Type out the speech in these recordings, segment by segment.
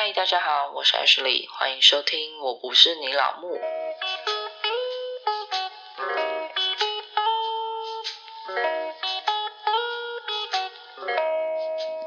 嗨，大家好，我是 Ashley，欢迎收听《我不是你老木》。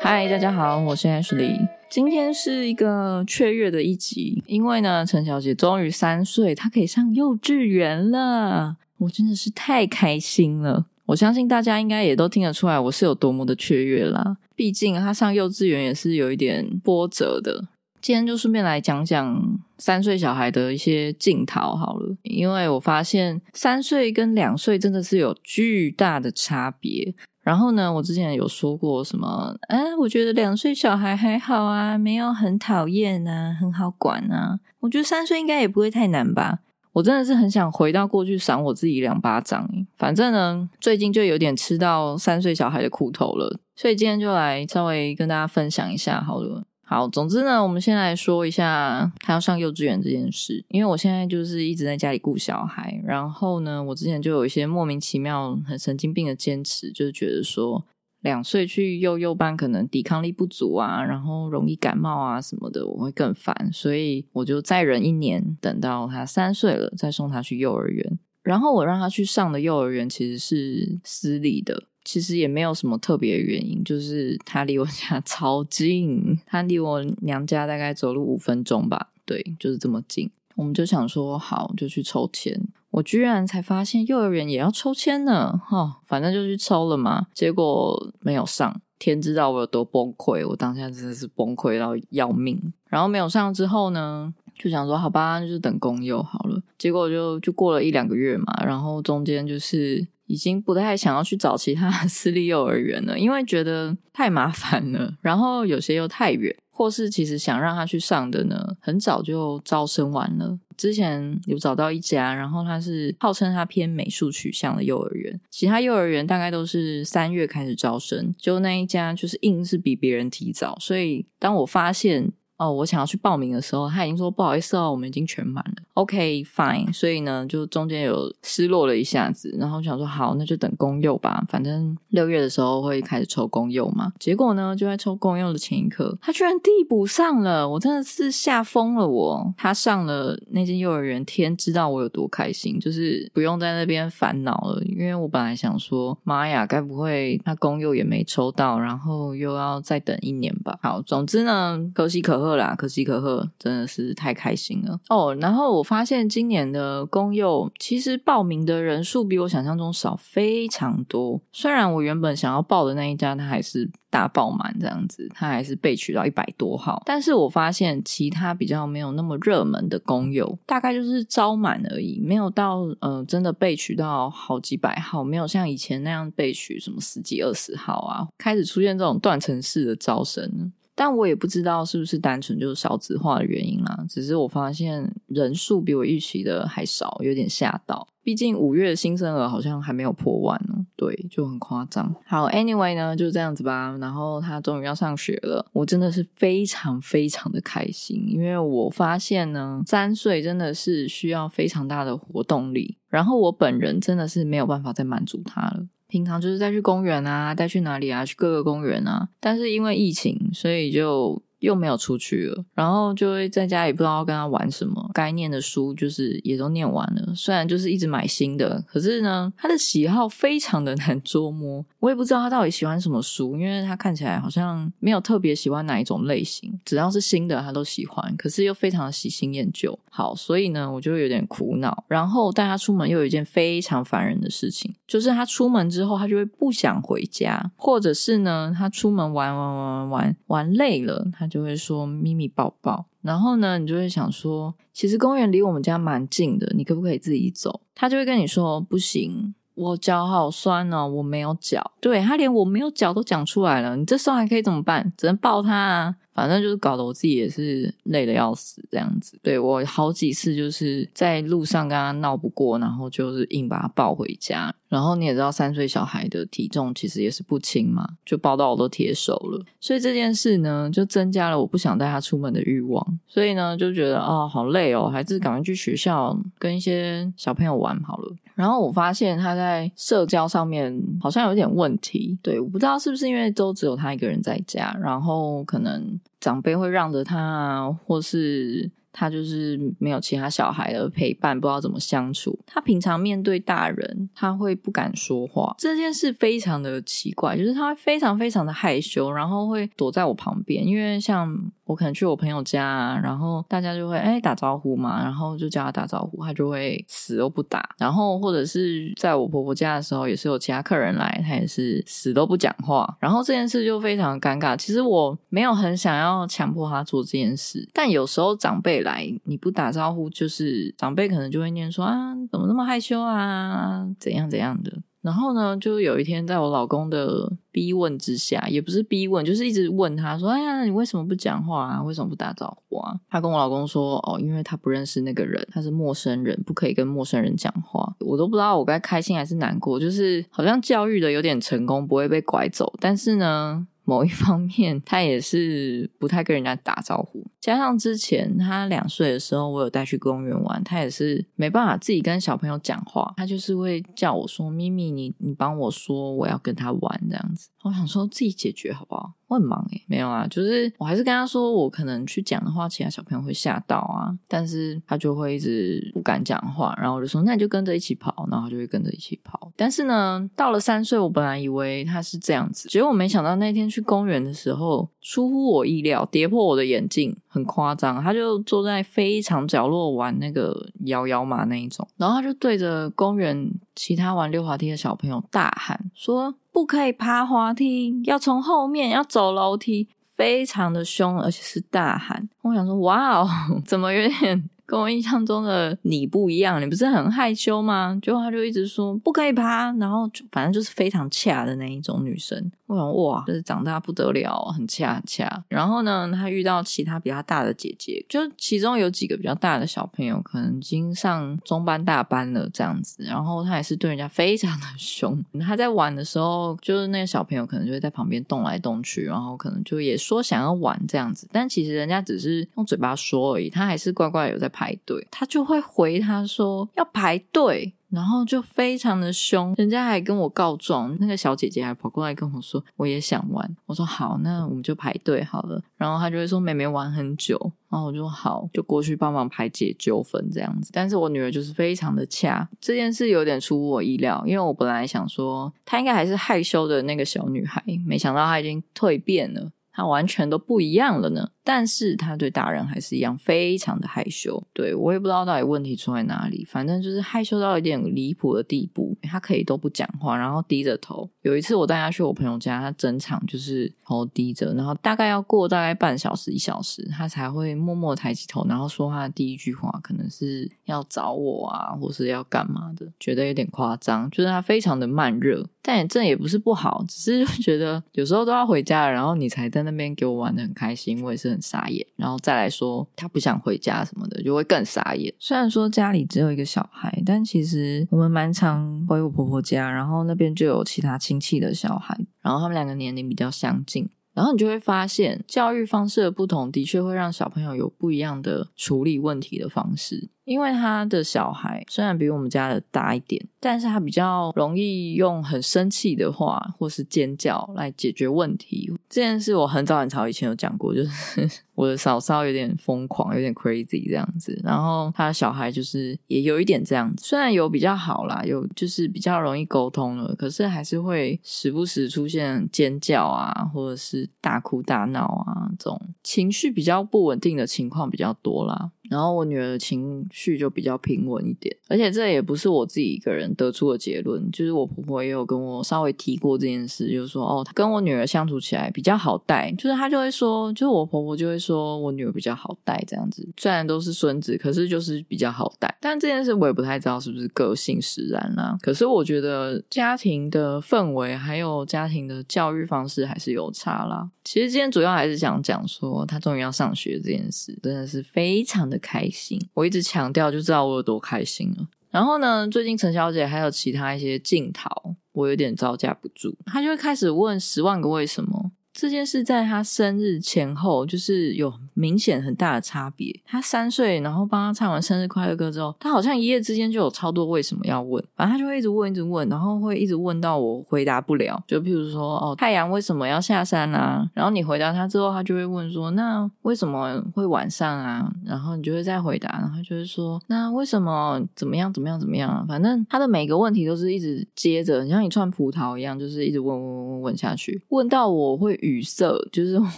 嗨，大家好，我是 Ashley。今天是一个雀跃的一集，因为呢，陈小姐终于三岁，她可以上幼稚园了，我真的是太开心了。我相信大家应该也都听得出来，我是有多么的雀跃啦。毕竟她上幼稚园也是有一点波折的。今天就顺便来讲讲三岁小孩的一些镜头好了，因为我发现三岁跟两岁真的是有巨大的差别。然后呢，我之前有说过什么？哎，我觉得两岁小孩还好啊，没有很讨厌啊，很好管啊。我觉得三岁应该也不会太难吧。我真的是很想回到过去赏我自己两巴掌。反正呢，最近就有点吃到三岁小孩的苦头了，所以今天就来稍微跟大家分享一下好了。好，总之呢，我们先来说一下他要上幼稚园这件事。因为我现在就是一直在家里顾小孩，然后呢，我之前就有一些莫名其妙、很神经病的坚持，就是觉得说两岁去幼幼班可能抵抗力不足啊，然后容易感冒啊什么的，我会更烦，所以我就再忍一年，等到他三岁了再送他去幼儿园。然后我让他去上的幼儿园其实是私立的。其实也没有什么特别原因，就是他离我家 超近，他离我娘家大概走路五分钟吧，对，就是这么近。我们就想说好，就去抽签。我居然才发现幼儿园也要抽签呢，哈，反正就去抽了嘛。结果没有上，天知道我有多崩溃，我当下真的是崩溃到要命。然后没有上之后呢，就想说好吧，就是等公幼好了。结果就就过了一两个月嘛，然后中间就是。已经不太想要去找其他私立幼儿园了，因为觉得太麻烦了，然后有些又太远，或是其实想让他去上的呢，很早就招生完了。之前有找到一家，然后他是号称他偏美术取向的幼儿园，其他幼儿园大概都是三月开始招生，就那一家就是硬是比别人提早，所以当我发现。哦，我想要去报名的时候，他已经说不好意思哦，我们已经全满了。OK，fine。所以呢，就中间有失落了一下子，然后想说好，那就等公幼吧，反正六月的时候会开始抽公幼嘛。结果呢，就在抽公幼的前一刻，他居然递补上了，我真的是吓疯了。我他上了那间幼儿园，天知道我有多开心，就是不用在那边烦恼了。因为我本来想说，妈呀，该不会他公幼也没抽到，然后又要再等一年吧？好，总之呢，可喜可贺。啦，可喜可贺，真的是太开心了哦！然后我发现今年的公幼其实报名的人数比我想象中少非常多。虽然我原本想要报的那一家，它还是大爆满这样子，它还是被取到一百多号。但是我发现其他比较没有那么热门的公幼，大概就是招满而已，没有到呃真的被取到好几百号，没有像以前那样被取什么十几二十号啊，开始出现这种断层式的招生。但我也不知道是不是单纯就是少子化的原因啦，只是我发现人数比我预期的还少，有点吓到。毕竟五月新生儿好像还没有破万呢，对，就很夸张。好，Anyway 呢，就这样子吧。然后他终于要上学了，我真的是非常非常的开心，因为我发现呢，三岁真的是需要非常大的活动力，然后我本人真的是没有办法再满足他了。平常就是再去公园啊，带去哪里啊？去各个公园啊。但是因为疫情，所以就。又没有出去了，然后就会在家里不知道跟他玩什么。该念的书就是也都念完了，虽然就是一直买新的，可是呢，他的喜好非常的难捉摸。我也不知道他到底喜欢什么书，因为他看起来好像没有特别喜欢哪一种类型，只要是新的他都喜欢，可是又非常的喜新厌旧。好，所以呢，我就有点苦恼。然后带他出门又有一件非常烦人的事情，就是他出门之后他就会不想回家，或者是呢，他出门玩玩玩玩玩玩累了，他。就会说咪咪抱抱，然后呢，你就会想说，其实公园离我们家蛮近的，你可不可以自己走？他就会跟你说不行，我脚好酸哦，我没有脚。对他连我没有脚都讲出来了，你这时候还可以怎么办？只能抱他啊。反正就是搞得我自己也是累的要死这样子。对我好几次就是在路上跟他闹不过，然后就是硬把他抱回家。然后你也知道，三岁小孩的体重其实也是不轻嘛，就抱到我都铁手了。所以这件事呢，就增加了我不想带他出门的欲望。所以呢，就觉得哦，好累哦，还是赶快去学校跟一些小朋友玩好了。然后我发现他在社交上面好像有点问题。对，我不知道是不是因为都只有他一个人在家，然后可能长辈会让着他啊，或是。他就是没有其他小孩的陪伴，不知道怎么相处。他平常面对大人，他会不敢说话，这件事非常的奇怪，就是他非常非常的害羞，然后会躲在我旁边，因为像。我可能去我朋友家，啊，然后大家就会哎打招呼嘛，然后就叫他打招呼，他就会死都不打。然后或者是在我婆婆家的时候，也是有其他客人来，他也是死都不讲话。然后这件事就非常尴尬。其实我没有很想要强迫他做这件事，但有时候长辈来你不打招呼，就是长辈可能就会念说啊怎么那么害羞啊，怎样怎样的。然后呢，就有一天，在我老公的逼问之下，也不是逼问，就是一直问他说：“哎呀，你为什么不讲话啊？为什么不打招呼啊？”他跟我老公说：“哦，因为他不认识那个人，他是陌生人，不可以跟陌生人讲话。”我都不知道我该开心还是难过，就是好像教育的有点成功，不会被拐走，但是呢。某一方面，他也是不太跟人家打招呼。加上之前他两岁的时候，我有带去公园玩，他也是没办法自己跟小朋友讲话，他就是会叫我说：“咪咪，你你帮我说，我要跟他玩这样子。”我想说自己解决好不好？我很忙诶，没有啊，就是我还是跟他说，我可能去讲的话，其他小朋友会吓到啊，但是他就会一直不敢讲话，然后我就说，那你就跟着一起跑，然后他就会跟着一起跑。但是呢，到了三岁，我本来以为他是这样子，结果我没想到那天去公园的时候，出乎我意料，跌破我的眼镜，很夸张，他就坐在非常角落玩那个摇摇马那一种，然后他就对着公园其他玩溜滑梯的小朋友大喊说。不可以爬滑梯，要从后面要走楼梯，非常的凶，而且是大喊。我想说，哇哦，怎么有点？跟我印象中的你不一样，你不是很害羞吗？结果他就一直说不可以爬，然后就反正就是非常恰的那一种女生。我想哇，就是长大不得了，很恰很恰。然后呢，他遇到其他比较大的姐姐，就其中有几个比较大的小朋友，可能已经上中班大班了这样子。然后他也是对人家非常的 凶。他在玩的时候，就是那个小朋友可能就会在旁边动来动去，然后可能就也说想要玩这样子，但其实人家只是用嘴巴说而已，他还是乖乖有在排队。他就会回他说要排队。然后就非常的凶，人家还跟我告状，那个小姐姐还跑过来跟我说，我也想玩。我说好，那我们就排队好了。然后她就会说妹妹玩很久，然后我就好，就过去帮忙排解纠纷这样子。但是我女儿就是非常的恰，这件事有点出乎我意料，因为我本来想说她应该还是害羞的那个小女孩，没想到她已经蜕变了。她完全都不一样了呢，但是他对大人还是一样非常的害羞。对我也不知道到底问题出在哪里，反正就是害羞到一点离谱的地步。他可以都不讲话，然后低着头。有一次我带他去我朋友家，他整场就是头低着，然后大概要过大概半小时一小时，他才会默默抬起头，然后说他的第一句话，可能是要找我啊，或是要干嘛的，觉得有点夸张，就是他非常的慢热。但也这也不是不好，只是觉得有时候都要回家了，然后你才在那边给我玩的很开心，我也是很傻眼。然后再来说他不想回家什么的，就会更傻眼。虽然说家里只有一个小孩，但其实我们蛮常回我婆婆家，然后那边就有其他亲戚的小孩，然后他们两个年龄比较相近，然后你就会发现教育方式的不同，的确会让小朋友有不一样的处理问题的方式。因为他的小孩虽然比我们家的大一点，但是他比较容易用很生气的话或是尖叫来解决问题。这件事我很早很早以前有讲过，就是 我的嫂嫂有点疯狂，有点 crazy 这样子。然后他的小孩就是也有一点这样子，虽然有比较好啦，有就是比较容易沟通了，可是还是会时不时出现尖叫啊，或者是大哭大闹啊，这种情绪比较不稳定的情况比较多啦。然后我女儿的情绪就比较平稳一点，而且这也不是我自己一个人得出的结论，就是我婆婆也有跟我稍微提过这件事，就是说哦，她跟我女儿相处起来比较好带，就是她就会说，就是我婆婆就会说我女儿比较好带这样子，虽然都是孙子，可是就是比较好带。但这件事我也不太知道是不是个性使然啦。可是我觉得家庭的氛围还有家庭的教育方式还是有差啦。其实今天主要还是想讲说，她终于要上学这件事，真的是非常的。开心，我一直强调就知道我有多开心了。然后呢，最近陈小姐还有其他一些镜头，我有点招架不住，她就会开始问十万个为什么。这件事在她生日前后，就是有明显很大的差别。他三岁，然后帮他唱完生日快乐歌之后，他好像一夜之间就有超多为什么要问，反正他就会一直问，一直问，然后会一直问到我回答不了。就譬如说，哦，太阳为什么要下山啊？然后你回答他之后，他就会问说，那为什么会晚上啊？然后你就会再回答，然后就会说，那为什么怎么样怎么样怎么样啊？反正他的每个问题都是一直接着，像一串葡萄一样，就是一直问问问问下去，问到我会。语塞，就是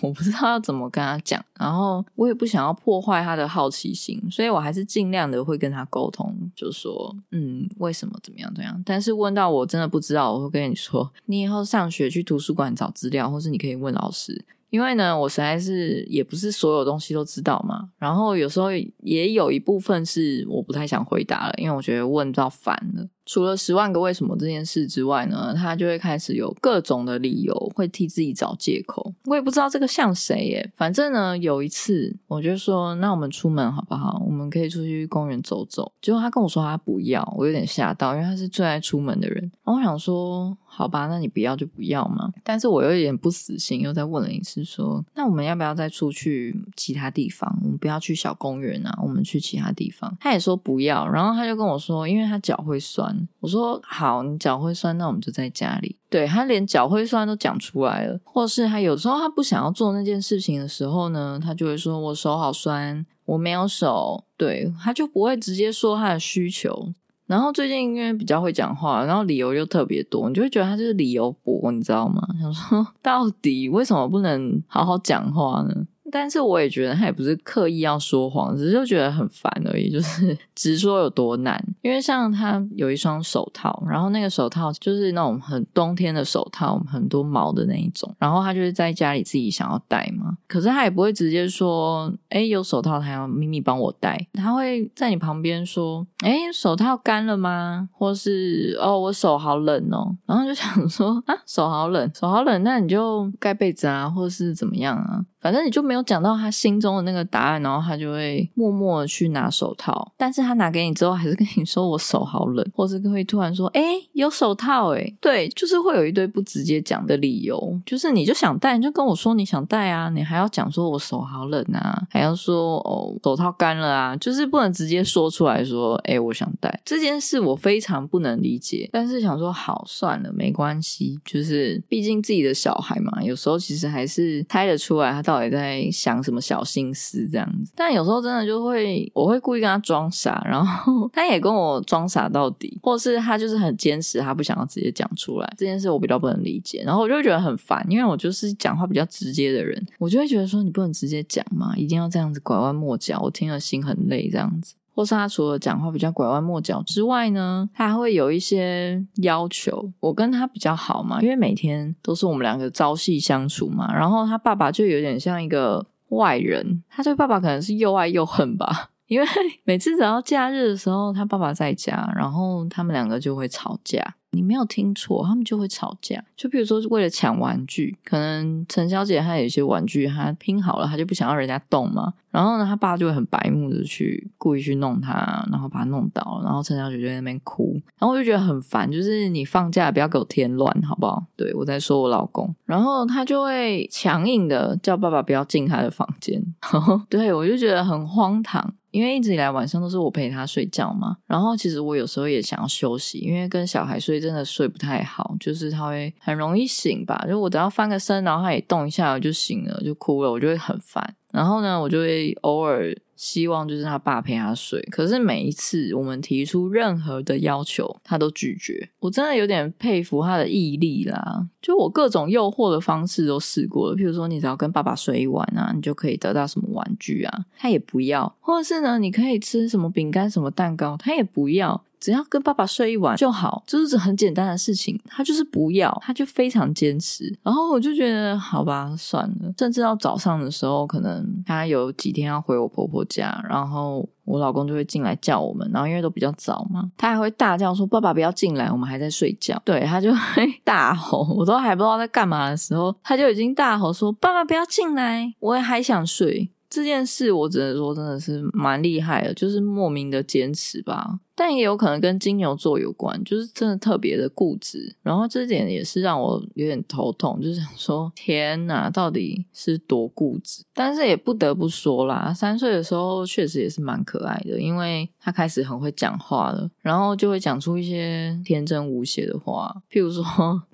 我不知道要怎么跟他讲，然后后我也不想要破坏他的好奇心，所以我还是尽量的会跟他沟通，就说嗯，为什么怎么样怎样？但是问到我真的不知道，我会跟你说，你以后上学去图书馆找资料，或是你可以问老师。因为呢，我实在是也不是所有东西都知道嘛，然后有时候也有一部分是我不太想回答了，因为我觉得问到烦了。除了十万个为什么这件事之外呢，他就会开始有各种的理由，会替自己找借口。我也不知道这个像谁耶。反正呢，有一次我就说，那我们出门好不好？我们可以出去公园走走。结果他跟我说他不要，我有点吓到，因为他是最爱出门的人。然后我想说。好吧，那你不要就不要嘛。但是我有点不死心，又再问了一次，说那我们要不要再出去其他地方？我们不要去小公园啊，我们去其他地方。他也说不要，然后他就跟我说，因为他脚会酸。我说好，你脚会酸，那我们就在家里。对他连脚会酸都讲出来了，或是他有时候他不想要做那件事情的时候呢，他就会说我手好酸，我没有手。对，他就不会直接说他的需求。然后最近因为比较会讲话，然后理由又特别多，你就会觉得他就是理由博，你知道吗？想说到底为什么不能好好讲话呢？但是我也觉得他也不是刻意要说谎，只是就觉得很烦而已。就是 直说有多难，因为像他有一双手套，然后那个手套就是那种很冬天的手套，很多毛的那一种。然后他就是在家里自己想要戴嘛，可是他也不会直接说：“哎，有手套，他要咪咪帮我戴。”他会在你旁边说：“哎，手套干了吗？”或是“哦，我手好冷哦。”然后就想说：“啊，手好冷，手好冷，那你就盖被子啊，或是怎么样啊？”反正你就没有讲到他心中的那个答案，然后他就会默默的去拿手套，但是他拿给你之后，还是跟你说我手好冷，或是会突然说，哎，有手套，哎，对，就是会有一堆不直接讲的理由，就是你就想戴，你就跟我说你想戴啊，你还要讲说我手好冷啊，还要说哦手套干了啊，就是不能直接说出来说，哎，我想戴。这件事，我非常不能理解，但是想说好算了，没关系，就是毕竟自己的小孩嘛，有时候其实还是猜得出来他到。到底在想什么小心思这样子？但有时候真的就会，我会故意跟他装傻，然后 他也跟我装傻到底，或是他就是很坚持，他不想要直接讲出来这件事，我比较不能理解。然后我就会觉得很烦，因为我就是讲话比较直接的人，我就会觉得说你不能直接讲嘛，一定要这样子拐弯抹角，我听了心很累这样子。或是他除了讲话比较拐弯抹角之外呢，他还会有一些要求。我跟他比较好嘛，因为每天都是我们两个朝夕相处嘛。然后他爸爸就有点像一个外人，他对爸爸可能是又爱又恨吧。因为 每次只要假日的时候，他爸爸在家，然后他们两个就会吵架。你没有听错，他们就会吵架。就比如说，为了抢玩具，可能陈小姐她有一些玩具，她拼好了，她就不想要人家动嘛。然后呢，他爸就会很白目的去故意去弄她，然后把她弄倒，然后陈小姐就在那边哭。然后我就觉得很烦，就是你放假不要给我添乱，好不好？对我在说我老公，然后他就会强硬的叫爸爸不要进他的房间。对我就觉得很荒唐。因为一直以来晚上都是我陪他睡觉嘛，然后其实我有时候也想要休息，因为跟小孩睡真的睡不太好，就是他会很容易醒吧，就我只要翻个身，然后他也动一下我就醒了，就哭了，我就会很烦。然后呢，我就会偶尔希望就是他爸陪他睡，可是每一次我们提出任何的要求，他都拒绝。我真的有点佩服他的毅力啦！就我各种诱惑的方式都试过了，譬如说你只要跟爸爸睡一晚啊，你就可以得到什么玩具啊，他也不要；或者是呢，你可以吃什么饼干、什么蛋糕，他也不要。只要跟爸爸睡一晚就好，就是很简单的事情。他就是不要，他就非常坚持。然后我就觉得，好吧，算了。甚至到早上的时候，可能他有几天要回我婆婆家，然后我老公就会进来叫我们。然后因为都比较早嘛，他还会大叫说：“爸爸不要进来，我们还在睡觉。”对他就会大吼，我都还不知道在干嘛的时候，他就已经大吼说：“爸爸不要进来，我也还想睡。”这件事我只能说真的是蛮厉害的，就是莫名的坚持吧。但也有可能跟金牛座有关，就是真的特别的固执。然后这点也是让我有点头痛，就是想说天哪，到底是多固执？但是也不得不说啦，三岁的时候确实也是蛮可爱的，因为他开始很会讲话了，然后就会讲出一些天真无邪的话，譬如说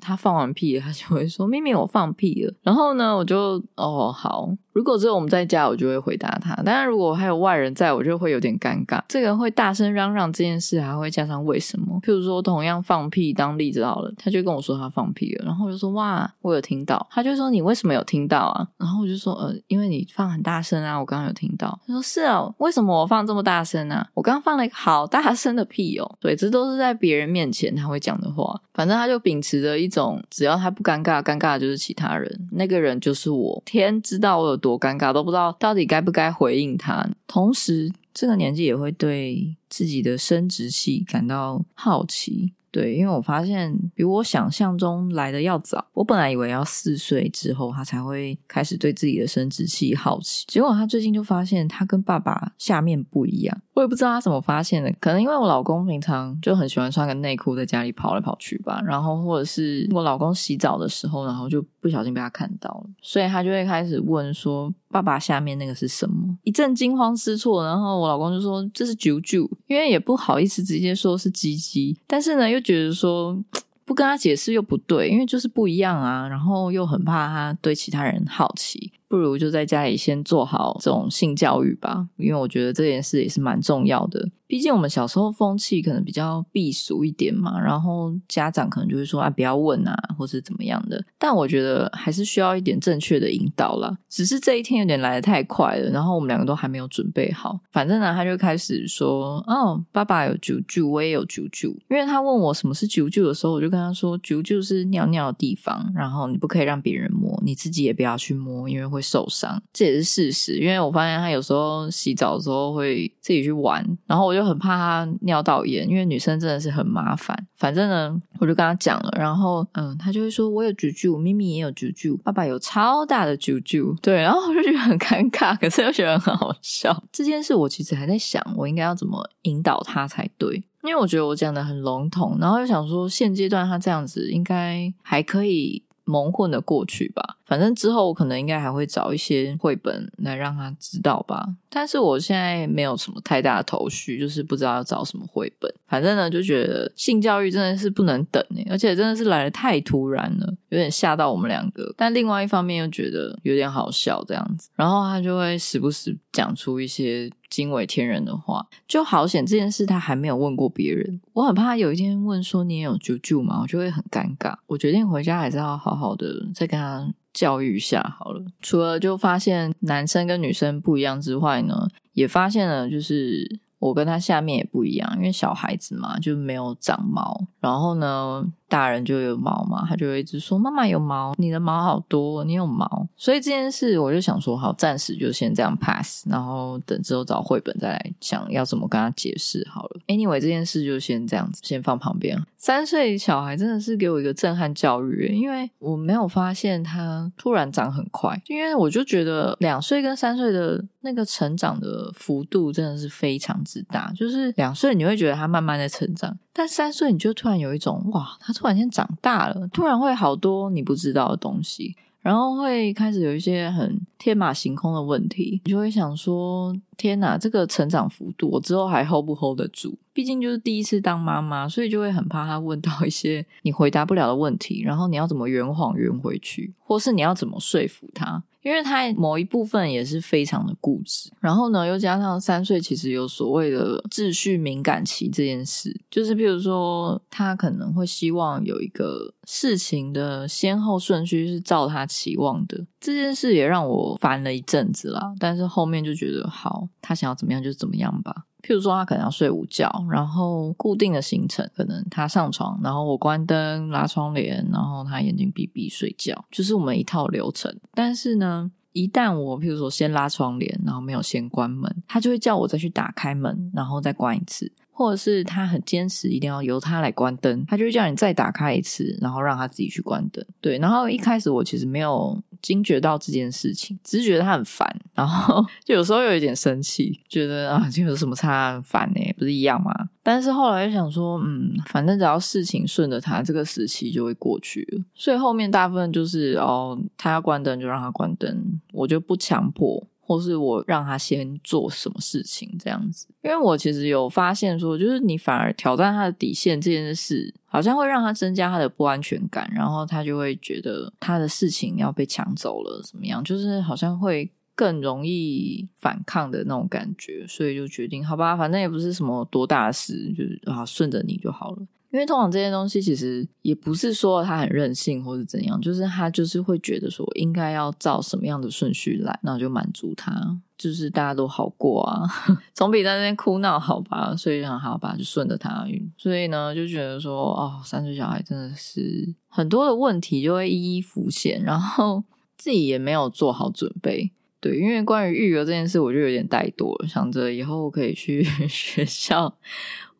他放完屁，他就会说：“咪咪，我放屁了。”然后呢，我就哦好。如果只有我们在家，我就会回答他；当然，如果还有外人在，我就会有点尴尬。这个会大声嚷嚷这件事，还会加上为什么？譬如说，同样放屁当例子好了，他就跟我说他放屁了，然后我就说哇，我有听到。他就说你为什么有听到啊？然后我就说呃，因为你放很大声啊，我刚刚有听到。他说是啊，为什么我放这么大声啊？我刚刚放了一个好大声的屁哦。对，这都是在别人面前他会讲的话。反正他就秉持着一种，只要他不尴尬，尴尬的就是其他人，那个人就是我。天知道我有多尴尬，都不知道到底该不该回应他。同时，这个年纪也会对自己的生殖器感到好奇。对，因为我发现比我想象中来的要早。我本来以为要四岁之后他才会开始对自己的生殖器好奇，结果他最近就发现他跟爸爸下面不一样。我也不知道他怎么发现的，可能因为我老公平常就很喜欢穿个内裤在家里跑来跑去吧，然后或者是我老公洗澡的时候，然后就不小心被他看到了，所以他就会开始问说：“爸爸下面那个是什么？”一阵惊慌失措，然后我老公就说：“这是啾啾。”因为也不好意思直接说是鸡鸡，但是呢又觉得说不跟他解释又不对，因为就是不一样啊，然后又很怕他对其他人好奇。不如就在家里先做好这种性教育吧，因为我觉得这件事也是蛮重要的。毕竟我们小时候风气可能比较避俗一点嘛，然后家长可能就会说啊，不要问啊，或是怎么样的。但我觉得还是需要一点正确的引导啦。只是这一天有点来的太快了，然后我们两个都还没有准备好。反正呢，他就开始说，哦，爸爸有啾啾，我也有啾啾。因为他问我什么是啾啾的时候，我就跟他说，啾啾是尿尿的地方，然后你不可以让别人摸，你自己也不要去摸，因为。会受伤，这也是事实。因为我发现他有时候洗澡的时候会自己去玩，然后我就就很怕他尿道炎，因为女生真的是很麻烦。反正呢，我就跟他讲了，然后嗯，他就会说：“我有啾啾，咪咪也有啾啾，爸爸有超大的啾啾。”对，然后我就觉得很尴尬，可是又觉得很好笑。这件事我其实还在想，我应该要怎么引导他才对，因为我觉得我讲的很笼统，然后又想说现阶段他这样子应该还可以。蒙混的过去吧，反正之后我可能应该还会找一些绘本来让他知道吧。但是我现在没有什么太大的头绪，就是不知道要找什么绘本。反正呢，就觉得性教育真的是不能等哎，而且真的是来的太突然了，有点吓到我们两个。但另外一方面又觉得有点好笑这样子，然后他就会时不时讲出一些。惊为天人的话，就好险这件事他还没有问过别人。我很怕有一天问说你也有舅舅吗？我就会很尴尬。我决定回家还是要好好的再跟他教育一下好了。除了就发现男生跟女生不一样之外呢，也发现了就是我跟他下面也不一样，因为小孩子嘛就没有长毛，然后呢。大人就有毛嘛，他就会一直说妈妈有毛，你的毛好多，你有毛。所以这件事我就想说，好，暂时就先这样 pass，然后等之后找绘本再来想要怎么跟他解释好了。Anyway，这件事就先这样子，先放旁边。三岁小孩真的是给我一个震撼教育，因为我没有发现他突然长很快，因为我就觉得两岁跟三岁的那个成长的幅度真的是非常之大，就是两岁你会觉得他慢慢在成长。但三岁你就突然有一种哇，他突然间长大了，突然会好多你不知道的东西，然后会开始有一些很天马行空的问题，你就会想说：天哪，这个成长幅度，我之后还 hold 不 hold 得住？毕竟就是第一次当妈妈，所以就会很怕他问到一些你回答不了的问题，然后你要怎么圆谎圆回去，或是你要怎么说服他？因为他某一部分也是非常的固执，然后呢，又加上三岁其实有所谓的秩序敏感期这件事，就是譬如说他可能会希望有一个事情的先后顺序是照他期望的，这件事也让我烦了一阵子啦。但是后面就觉得好，他想要怎么样就怎么样吧。譬如说，他可能要睡午觉，然后固定的行程，可能他上床，然后我关灯、拉窗帘，然后他眼睛闭闭睡觉，就是我们一套流程。但是呢，一旦我譬如说先拉窗帘，然后没有先关门，他就会叫我再去打开门，然后再关一次。或者是他很坚持，一定要由他来关灯，他就会叫你再打开一次，然后让他自己去关灯。对，然后一开始我其实没有惊觉到这件事情，只是觉得他很烦，然后 就有时候有一点生气，觉得啊，这有什么差，很烦呢？不是一样吗？但是后来又想说，嗯，反正只要事情顺着他，这个时期就会过去了。所以后面大部分就是哦，他要关灯就让他关灯，我就不强迫。或是我让他先做什么事情这样子，因为我其实有发现说，就是你反而挑战他的底线这件事，好像会让他增加他的不安全感，然后他就会觉得他的事情要被抢走了，怎么样？就是好像会更容易反抗的那种感觉，所以就决定好吧，反正也不是什么多大事，就是啊顺着你就好了。因为通常这些东西其实也不是说他很任性或者怎样，就是他就是会觉得说应该要照什么样的顺序来，那我就满足他，就是大家都好过啊，总比在那边哭闹好吧？所以很好吧，就顺着他。所以呢，就觉得说哦，三岁小孩真的是很多的问题就会一一浮现，然后自己也没有做好准备。对，因为关于育儿这件事，我就有点怠惰，想着以后可以去 学校。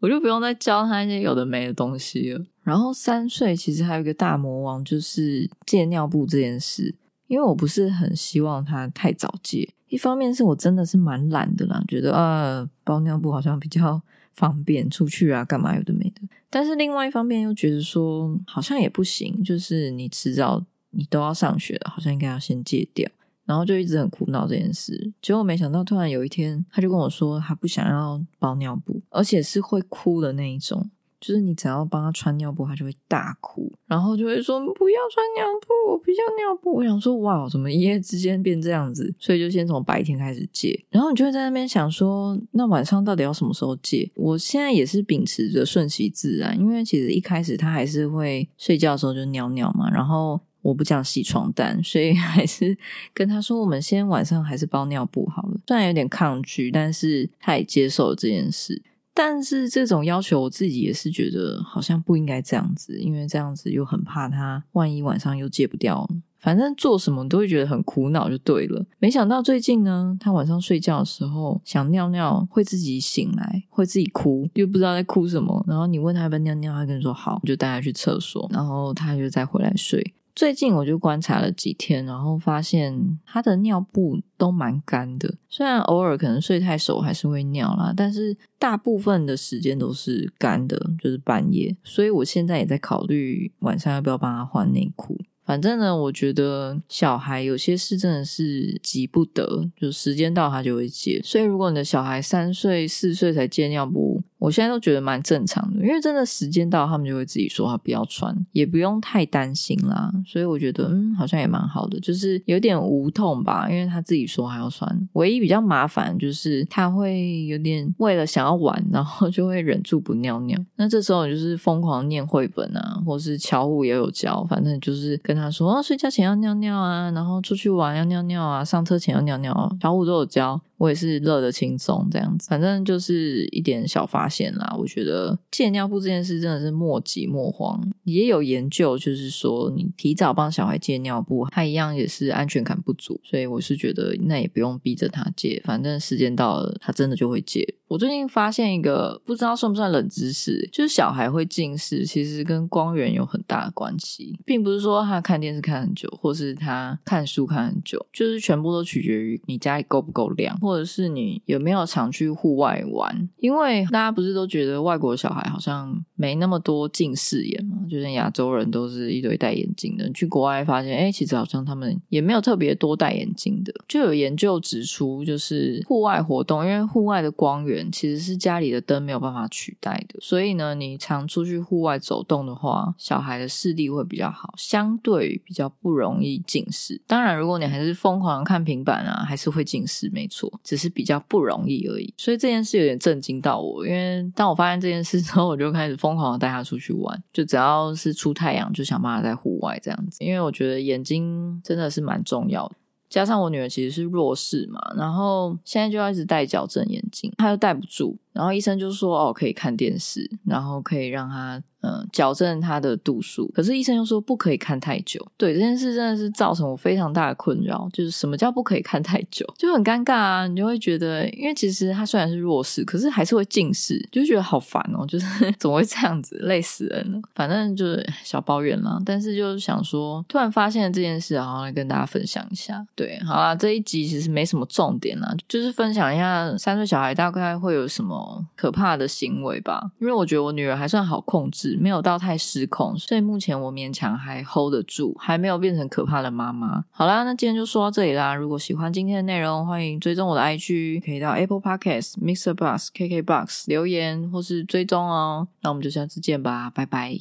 我就不用再教他一些有的没的东西了。然后三岁其实还有一个大魔王，就是戒尿布这件事。因为我不是很希望他太早戒，一方面是我真的是蛮懒的啦，觉得啊包尿布好像比较 方便，出去啊干嘛有的没的。但是另外一方面又觉得说好像也不行，就是你迟早你都要上学了，好像应该要先戒掉。然后就一直很苦恼这件事，结果没想到突然有一天，他就跟我说他不想要包尿布，而且是会哭的那一种，就是你只要帮他穿尿布，他就会大哭，然后就会说不要穿尿布，我不要尿布。我想说哇，怎么一夜之间变这样子？所以就先从白天开始戒，然后你就会在那边想说，那晚上到底要什么时候戒？我现在也是秉持着顺其自然，因为其实一开始他还是会睡觉的时候就尿尿嘛，然后。我不讲洗床单，所以 还是跟他说，我们先晚上还是包尿布好了。虽然有点抗拒，但是他也接受了这件事。但是这种要求，我自己也是觉得好像不应该这样子，因为这样子又很怕他万一晚上又戒不掉。反正做什么都会觉得很苦恼，就对了。没想到最近呢，他晚上睡觉的时候想尿尿，会自己醒来，会自己哭，又不知道在哭什么。然后你问他要不要尿尿，他跟你说好，就带他去厕所，然后他就再回来睡。最近我就观察了几天，然后发现他的尿布都蛮干的，虽然偶尔可能睡太熟还是会尿啦，但是大部分的时间都是干的，就是半夜。所以我现在也在考虑晚上要不要帮他换内裤。反正呢，我觉得小孩有些事真的是急不得，就时间到他就会接。所以如果你的小孩三岁、四岁才戒尿布，我现在都觉得蛮正常的，因为真的时间到，他们就会自己说他不要穿，也不用太担心啦。所以我觉得，嗯，好像也蛮好的，就是有点无痛吧，因为他自己说还要穿。唯一比较麻烦就是他会有点为了想要玩，然后就会忍住不尿尿。那这时候就是疯狂念绘本啊，或是乔虎也有教，反正就是跟他说哦，睡觉前要尿尿啊，然后出去玩要尿尿啊，上车前要尿尿，乔虎都有教。我也是乐得轻松这样子，反正就是一点小发现啦。我觉得戒尿布这件事真的是莫急莫慌。也有研究就是说，你提早帮小孩戒尿布，他一样也是安全感不足。所以我是觉得那也不用逼着他戒，反正时间到了，他真的就会戒。我最近发现一个不知道算不算冷知识，就是小孩会近视，其实跟光源有很大的关系，并不是说他看电视看很久，或是他看书看很久，就是全部都取决于你家里够不够亮，或者是你有没有常去户外玩。因为大家不是都觉得外国小孩好像没那么多近视眼嘛，就像亚洲人都是一堆戴眼镜的，去国外发现，哎，其实好像他们也没有特别多戴眼镜的。就有研究指出，就是户外活动，因为户外的光源。其实是家里的灯没有办法取代的，所以呢，你常出去户外走动的话，小孩的视力会比较好，相对比较不容易近视。当然，如果你还是疯狂看平板啊，还是会近视，没错，只是比较不容易而已。所以这件事有点震惊到我，因为当我发现这件事之后，我就开始疯狂的带他出去玩，就只要是出太阳，就想办法在户外这样子，因为我觉得眼睛真的是蛮重要的。加上我女儿其实是弱视嘛，然后现在就要一直戴矫正眼镜，她又戴不住，然后医生就说哦可以看电视，然后可以让她嗯矫正他的度数。可是医生又说不可以看太久。对这件事真的是造成我非常大的困扰，就是什么叫不可以看太久，就很尴尬啊！你就会觉得，因为其实他虽然是弱视，可是还是会近视，就觉得好烦哦，就是 怎么会这样子，累死人了。反正就是小抱怨啦，但是就是想说，突然发现了这件事，好来跟大家分享一下。对，好啦，这一集其实没什么重点啦，就是分享一下三岁小孩大概会有什么可怕的行为吧。因为我觉得我女儿还算好控制，没有到太失控，所以目前我勉强还 hold 得住，还没有变成可怕的妈妈。好啦，那今天就说到这里啦。如果喜欢今天的内容，欢迎追踪我的 IG，可以到 Apple Podcast、Mixer Bus、KK Box 留言或是追踪哦。那我们就下次见吧，拜拜。